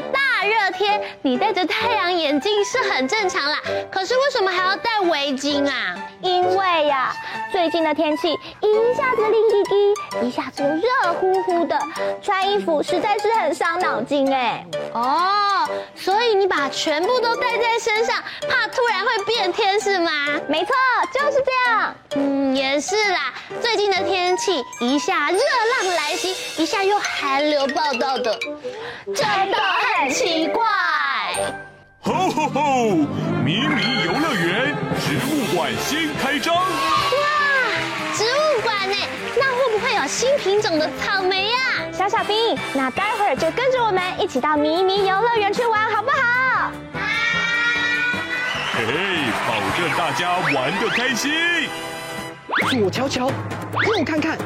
大热天，你戴着太阳眼镜是很正常啦。可是为什么还要戴围巾啊？因为呀，最近的天气一下子冷滴滴，一下子又热乎乎的，穿衣服实在是很伤脑筋哎。哦，所以你把全部都带在身上，怕突然会变天是吗？没错，就是这样。嗯，也是啦。最近的天气一下热浪来袭，一下又寒流报道的，真的很奇怪。吼吼吼！迷你游乐园植物馆新开张。哇，植物馆呢？那会不会有新品种的草莓呀？小小兵，那待会儿就跟着我们一起到迷你游乐园去玩，好不好？嘿嘿，保证大家玩的开心。左瞧瞧，右看看，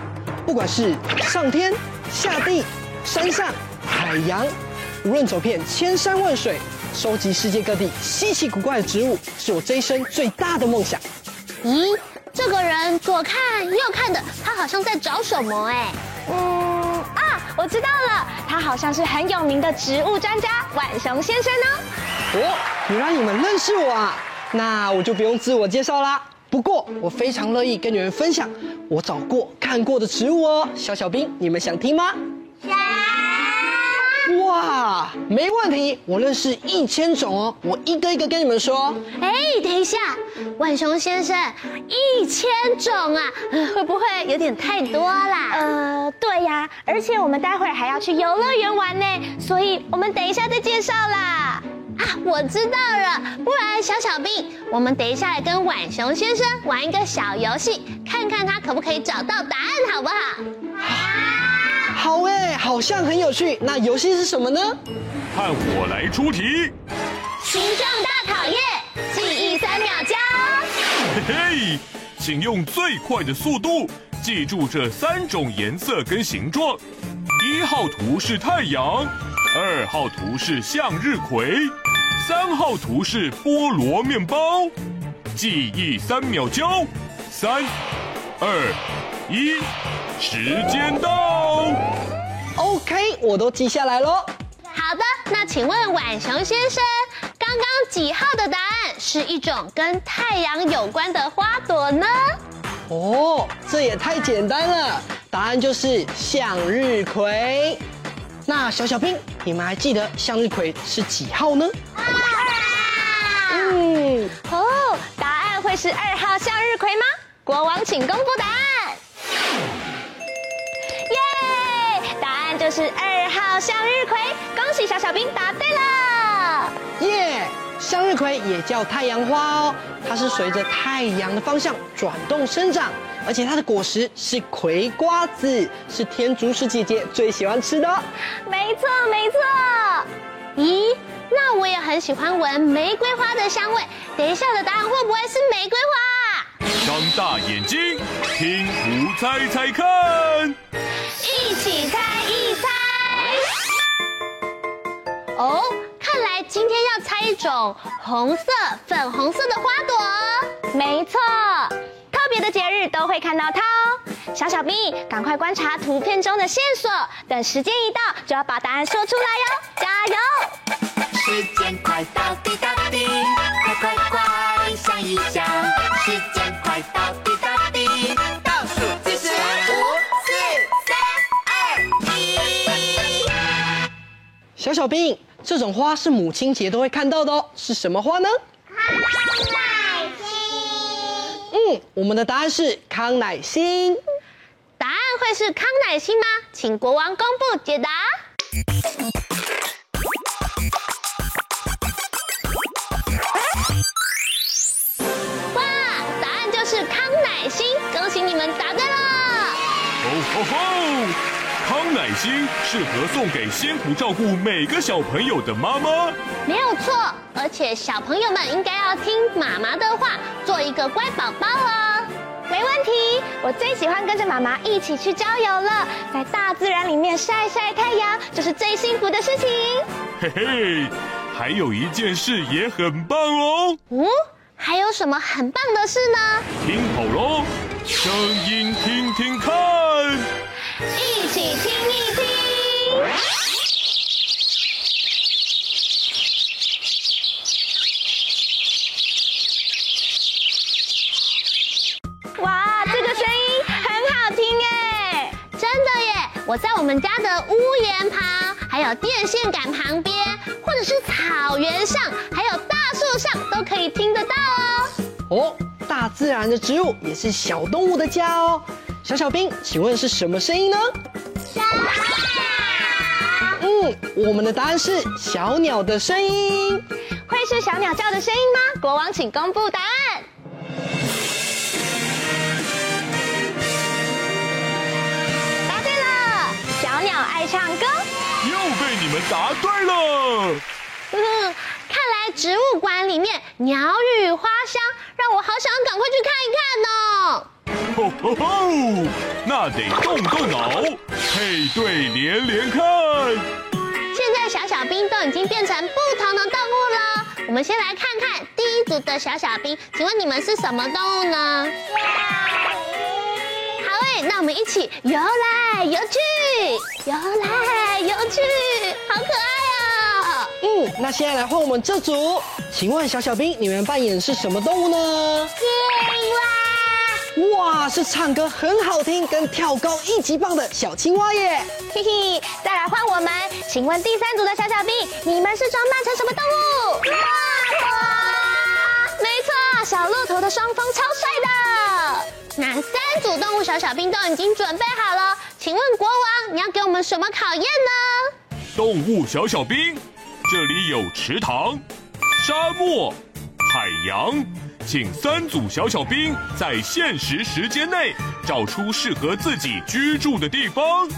不管是上天下地、山上海洋，无论走遍千山万水，收集世界各地稀奇古怪的植物，是我这一生最大的梦想。咦，这个人左看右看的，他好像在找什么哎？嗯啊，我知道了，他好像是很有名的植物专家晚熊先生呢。哦，原来你们认识我啊，那我就不用自我介绍啦。不过我非常乐意跟你们分享我找过看过的植物哦。小小兵，你们想听吗？想。哇，没问题，我认识一千种哦，我一个一个跟你们说。哎，等一下，浣熊先生，一千种啊，会不会有点太多啦？呃，对呀，而且我们待会儿还要去游乐园玩呢，所以我们等一下再介绍啦。啊，我知道了，不然小小兵，我们等一下来跟浣熊先生玩一个小游戏，看看他可不可以找到答案，好不好？好像很有趣。那游戏是什么呢？看我来出题。形状大考验，记忆三秒交。嘿嘿，请用最快的速度记住这三种颜色跟形状。一号图是太阳，二号图是向日葵。三号图是菠萝面包，记忆三秒交，三、二、一，时间到。OK，我都记下来喽。好的，那请问晚熊先生，刚刚几号的答案是一种跟太阳有关的花朵呢？哦，这也太简单了，答案就是向日葵。那小小兵，你们还记得向日葵是几号呢？嗯，哦，答案会是二号向日葵吗？国王，请公布答案。就是二号向日葵，恭喜小小兵答对了。耶，向日葵也叫太阳花哦，它是随着太阳的方向转动生长，而且它的果实是葵瓜子，是天竺鼠姐姐最喜欢吃的哦。没错，没错。咦？那我也很喜欢闻玫瑰花的香味。等一下的答案会不会是玫瑰花？张大眼睛，听图猜猜看。一起猜哦，看来今天要猜一种红色、粉红色的花朵。没错，特别的节日都会看到它哦。小小兵，赶快观察图片中的线索，等时间一到就要把答案说出来哟！加油！时间快到，滴答滴，快快快想一想，时间快到，滴答滴，倒数计时，五、四、三、二、一。小小兵，这种花是母亲节都会看到的哦，是什么花呢？康乃馨。嗯，我们的答案是康乃馨。答案会是康乃馨吗？请国王公布解答。康乃馨适合送给辛苦照顾每个小朋友的妈妈。没有错，而且小朋友们应该要听妈妈的话，做一个乖宝宝哦。没问题，我最喜欢跟着妈妈一起去郊游了，在大自然里面晒晒太阳，就是最幸福的事情。嘿嘿，还有一件事也很棒哦。嗯，还有什么很棒的事呢？听好喽，声音听听看，我在我们家的屋檐旁，还有电线杆旁边，或者是草原上，还有大树上，都可以听得到哦。哦，大自然的植物也是小动物的家哦。小小兵，请问是什么声音呢？小鸟。嗯，我们的答案是小鸟的声音。会是小鸟叫的声音吗？国王，请公布答案。爱唱歌。又被你们答对了。嗯，看来植物馆里面鸟语花香，让我好想赶快去看一看哦。吼吼吼！那得动动脑，配对连连看。现在小小兵都已经变成不同的动物了，我们先来看看第一组的小小兵，请问你们是什么动物呢？那我们一起游来游去，游来游去，好可爱哦。嗯，那现在来换我们这组，请问小小兵，你们扮演是什么动物呢？青蛙。哇，是唱歌很好听，跟跳高一级棒的小青蛙耶！嘿嘿，再来换我们，请问第三组的小小兵，你们是装扮成什么动物？骆驼。没错，小骆驼的双峰超帅的。那三组动物小小兵都已经准备好了，请问国王，你要给我们什么考验呢？动物小小兵，这里有池塘、沙漠、海洋。请三组小小兵在限时时间内找出适合自己居住的地方。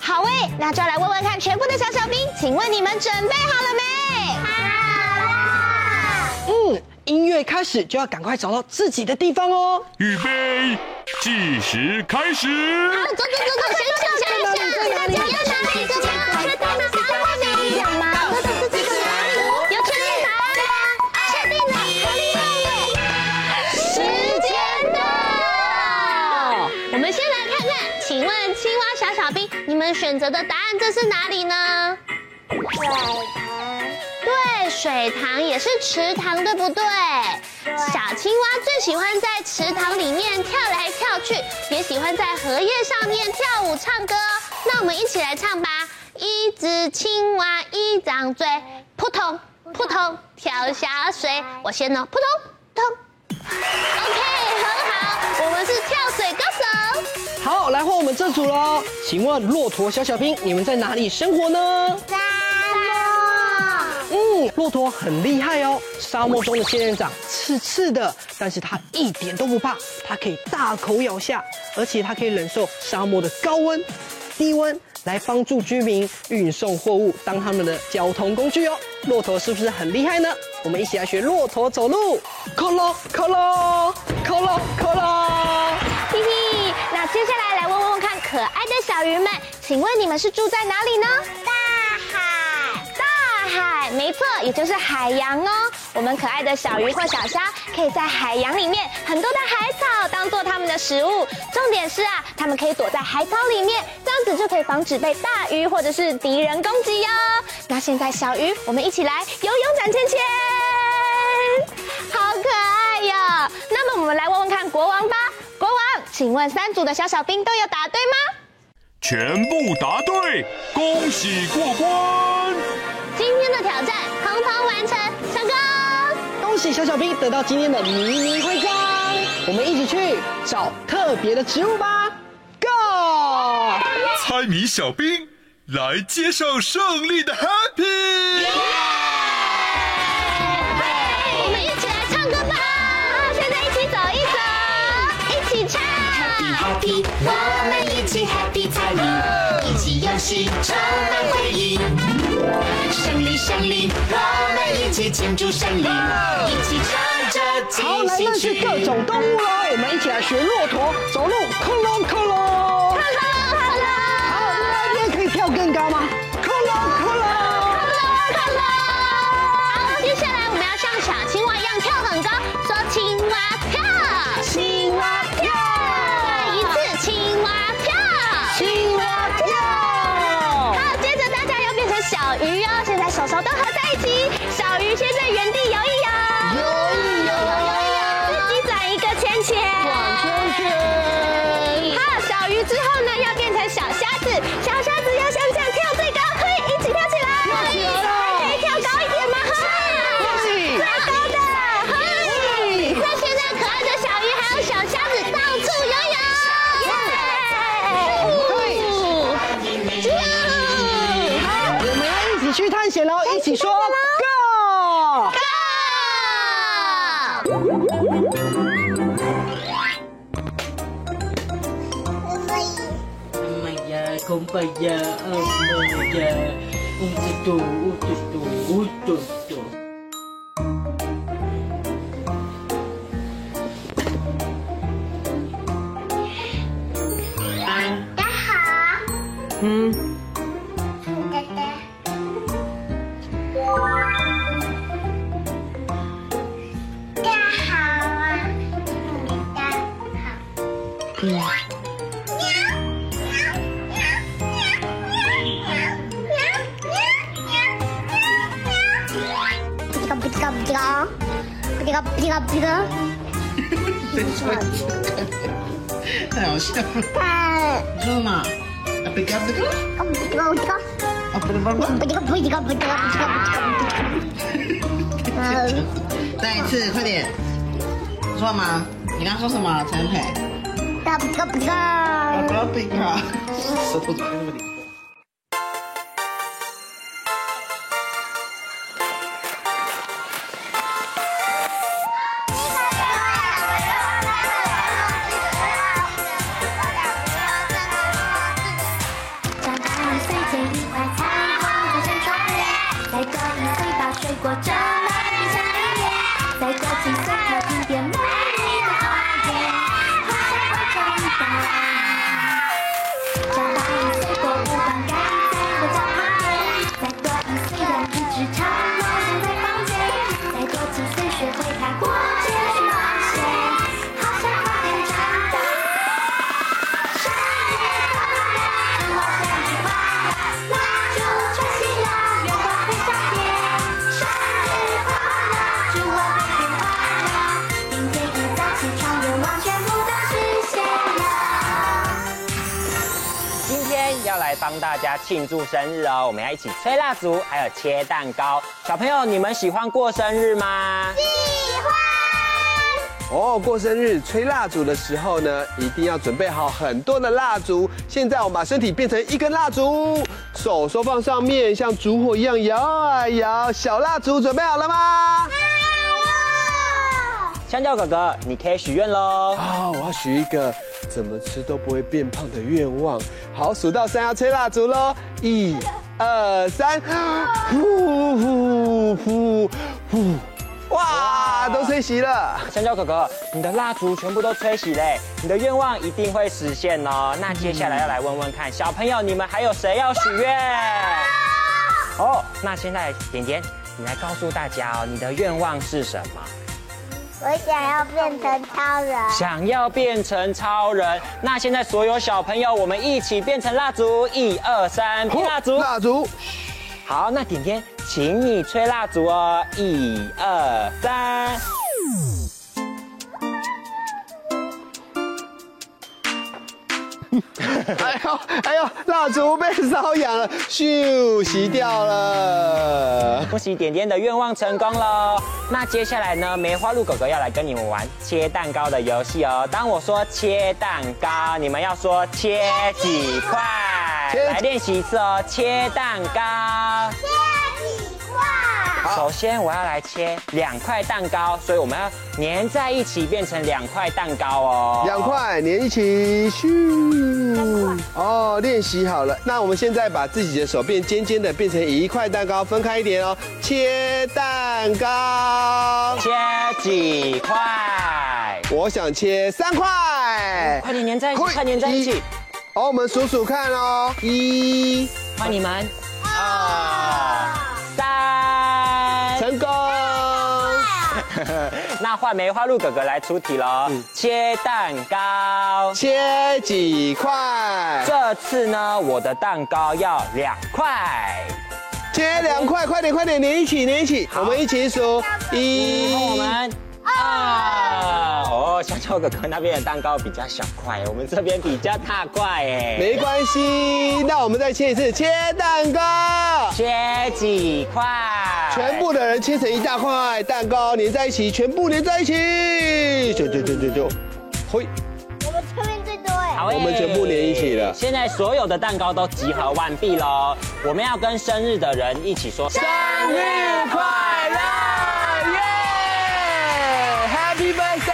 好喂，那就来问问看全部的小小兵，请问你们准备好了没？好了。嗯，音乐开始就要赶快找到自己的地方哦。预备，计时开始。好，走走走走，先想想一下，大家要哪里？这边，这边，这边，这边吗？你们选择的答案这是哪里呢？水塘。对，水塘也是池塘，对不对？小青蛙最喜欢在池塘里面跳来跳去，也喜欢在荷叶上面跳舞唱歌。那我们一起来唱吧！一只青蛙一张嘴，扑通扑通跳下水。我先呢，扑通通。OK，很好，我们是跳水歌手。好，来换我们这组喽。请问骆驼小小兵，你们在哪里生活呢？骆驼很厉害哦。沙漠中的仙人掌刺刺的，但是它一点都不怕，它可以大口咬下，而且它可以忍受沙漠的高温、低温，来帮助居民运送货物，当他们的交通工具哦。骆驼是不是很厉害呢？我们一起来学骆驼走路，扣咯扣咯扣咯扣咯。嘿嘿，那接下来来问问看可爱的小鱼们，请问你们是住在哪里呢？没错，也就是海洋哦。我们可爱的小鱼或小虾可以在海洋里面很多的海草当做它们的食物。重点是啊，它们可以躲在海草里面，这样子就可以防止被大鱼或者是敌人攻击哟。那现在小鱼，我们一起来游泳转圈圈，好可爱哟。那么我们来问问看国王吧，国王，请问三组的小小兵都有答对吗？全部答对，恭喜过关！今天的挑战通通完成，成功！恭喜小小兵得到今天的迷你徽章，我们一起去找特别的植物吧！Go！猜谜小兵来接受胜利的 Happy！我们一起来唱歌吧！现在一起走一走，一起唱。Happy Happy，我们一起 Happy 猜谜，充满回忆。胜利胜利，我们一起庆祝胜利，一起唱着好，来认识各种动物喽！我们一起来学骆驼走路，克隆克隆。哈喽哈喽，好，另外一边可以跳更高吗？克隆克隆。哈喽。好，接下来我们要像小青蛙一样跳很高，说青蛙跳，青蛙跳，再一次青蛙跳，青小鱼哦，现在手手都合在一起，小鱼先在原地游一游，游一游，自己转一个圈圈，转圈圈。好，小鱼之后呢，要变成小虾子，小虾子要像起说 Go！妈呀，空白呀，哦妈呀，呜嘟嘟，呜嘟嘟，呜嘟太好笑了，看，你说什么？啊，不知道不不能帮忙。不不知道不不知道不知道不知道。嗯，再一次，快点。说吗？你刚刚说什么？陈培？不知道不知啊，道。不要贝嘎，舌头怎么那么灵？庆祝生日哦，我们要一起吹蜡烛，还有切蛋糕。小朋友，你们喜欢过生日吗？喜欢哦，过生日吹蜡烛的时候呢，一定要准备好很多的蜡烛。现在我们把身体变成一根蜡烛，手手放上面，像烛火一样摇啊摇。小蜡烛准备好了吗？香蕉哥哥，你可以许愿喽。好，我要许一个怎么吃都不会变胖的愿望。好，数到三要吹蜡烛喽，一、二、三，呼呼呼呼，哇，都吹熄了。香蕉哥哥，你的蜡烛全部都吹熄嘞，你的愿望一定会实现哦。那接下来要来问问看，小朋友你们还有谁要许愿？哦，那现在点点，你来告诉大家哦，你的愿望是什么？我想要变成超人。想要变成超人。那现在所有小朋友，我们一起变成蜡烛，一二三，喷蜡烛，蜡烛。好，那点点，请你吹蜡烛哦，一二三。哎呦哎呦，蜡烛被烧痒了，咻，熄掉了。恭喜点点的愿望成功喽！那接下来呢，梅花鹿哥哥要来跟你们玩切蛋糕的游戏哦。当我说切蛋糕，你们要说切几块。来练习一次哦，切蛋糕。首先我要来切两块蛋糕，所以我们要粘在一起变成两块蛋糕哦。两块粘一起，咻！哦，练习好了。那我们现在把自己的手变尖尖的，变成一块蛋糕，分开一点哦。切蛋糕，切几块？我想切三块。快点粘在一起，快粘在一起。好，我们数数看哦。一，欢迎你们。二。那换梅花鹿哥哥来出题喽。嗯、切蛋糕，切几块？这次呢，我的蛋糕要两块。切两块，快点快点，连一起连一起，我们一起数。一，我们二。哦，香蕉哥哥那边的蛋糕比较小块，我们这边比较大块哎。没关系，那我们再切一次，切蛋糕，切几块？全部的人切成一大块蛋糕，粘在一起，全部粘在一起。就就就就就，嘿。我们这边最多哎。好，我们全部连一起了。现在所有的蛋糕都集合完毕喽，我们要跟生日的人一起说生日快乐，耶！Happy birthday！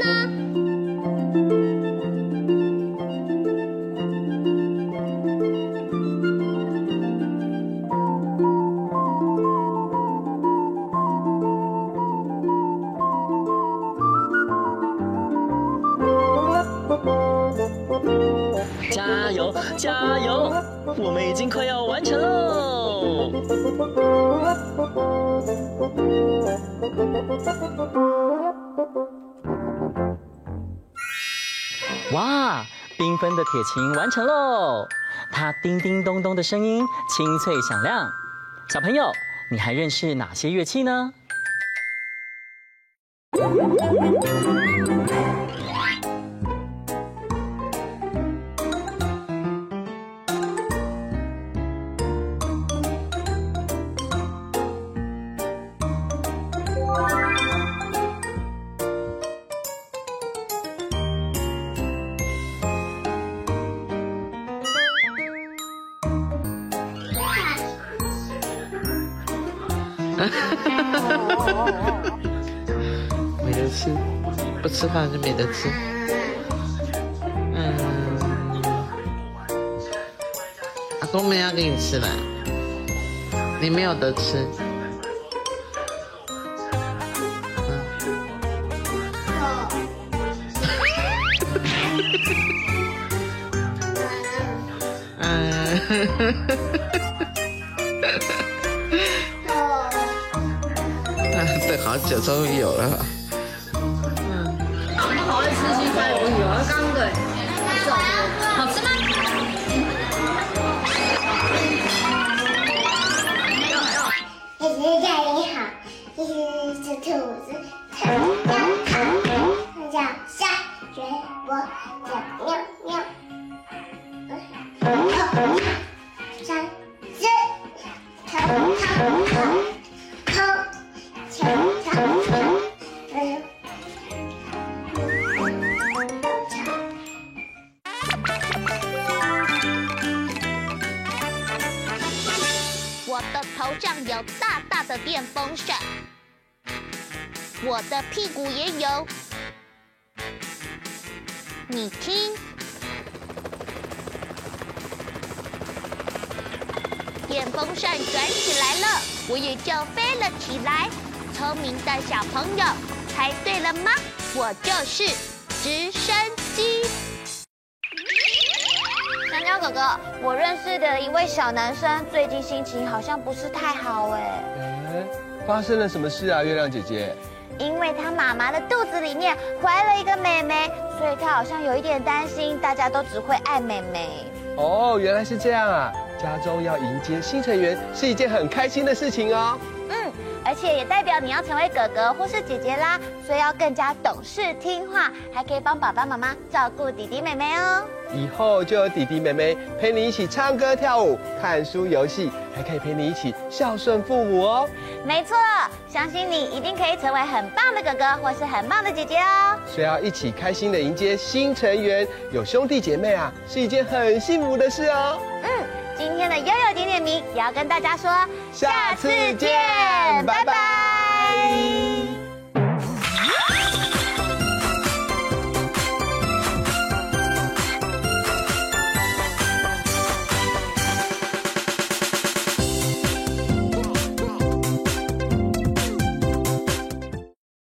加油！加油我们已经快要完成喽！哇，缤纷的铁琴完成喽！它叮叮咚咚的声音清脆响亮。小朋友，你还认识哪些乐器呢？没得吃，不吃饭就没得吃。嗯，阿公没要给你吃了，你没有得吃。等好 久，终于有了。你听，电风扇转起来了，我也就飞了起来。聪明的小朋友，猜对了吗？我就是直升机。香蕉哥哥，我认识的一位小男生，最近心情好像不是太好哎。哎，发生了什么事啊，月亮姐姐？因为他妈妈的肚子里面怀了一个妹妹，所以他好像有一点担心，大家都只会爱妹妹。哦，原来是这样啊！加州要迎接新成员是一件很开心的事情哦。嗯，而且也代表你要成为哥哥或是姐姐啦，所以要更加懂事听话，还可以帮爸爸妈妈照顾弟弟妹妹哦。以后就有弟弟妹妹陪你一起唱歌跳舞、看书游戏，还可以陪你一起孝顺父母哦。没错，相信你一定可以成为很棒的哥哥或是很棒的姐姐哦。所以要一起开心的迎接新成员，有兄弟姐妹啊，是一件很幸福的事哦。的悠悠点点名也要跟大家说，下次见，拜拜。